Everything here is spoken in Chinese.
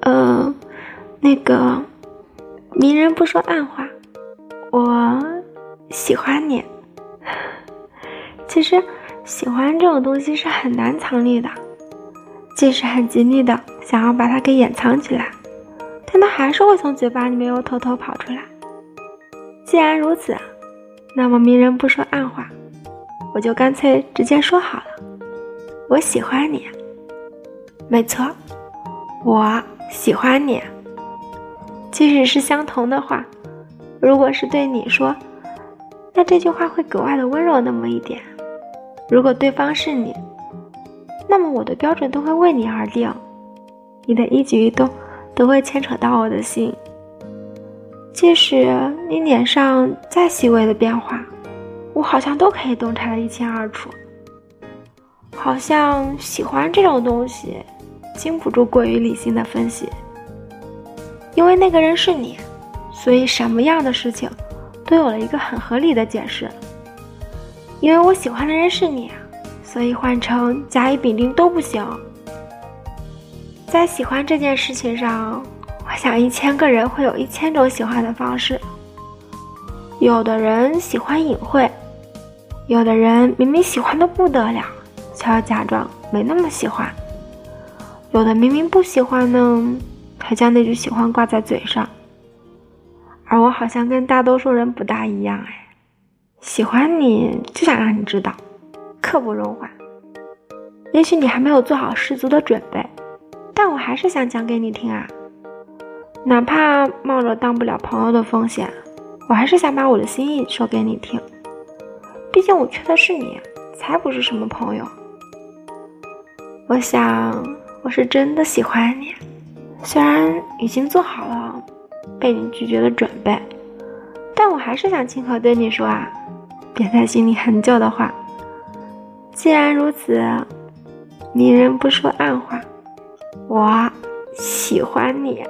嗯，那个，明人不说暗话，我喜欢你。其实，喜欢这种东西是很难藏匿的，即使很极力的想要把它给掩藏起来，但它还是会从嘴巴里面又偷偷跑出来。既然如此，那么明人不说暗话，我就干脆直接说好了，我喜欢你。没错，我喜欢你。即使是相同的话，如果是对你说，那这句话会格外的温柔那么一点。如果对方是你，那么我的标准都会为你而定，你的一举一动都会牵扯到我的心。即使你脸上再细微的变化，我好像都可以洞察的一清二楚。好像喜欢这种东西，经不住过于理性的分析。因为那个人是你，所以什么样的事情，都有了一个很合理的解释。因为我喜欢的人是你，所以换成甲乙丙丁都不行。在喜欢这件事情上，我想一千个人会有一千种喜欢的方式。有的人喜欢隐晦，有的人明明喜欢的不得了，却要假装没那么喜欢。有的明明不喜欢呢，还将那句喜欢挂在嘴上。而我好像跟大多数人不大一样，哎。喜欢你就想让你知道，刻不容缓。也许你还没有做好十足的准备，但我还是想讲给你听啊。哪怕冒着当不了朋友的风险，我还是想把我的心意说给你听。毕竟我缺的是你，才不是什么朋友。我想我是真的喜欢你，虽然已经做好了被你拒绝的准备，但我还是想亲口对你说啊。憋在心里很久的话，既然如此，明人不说暗话，我喜欢你。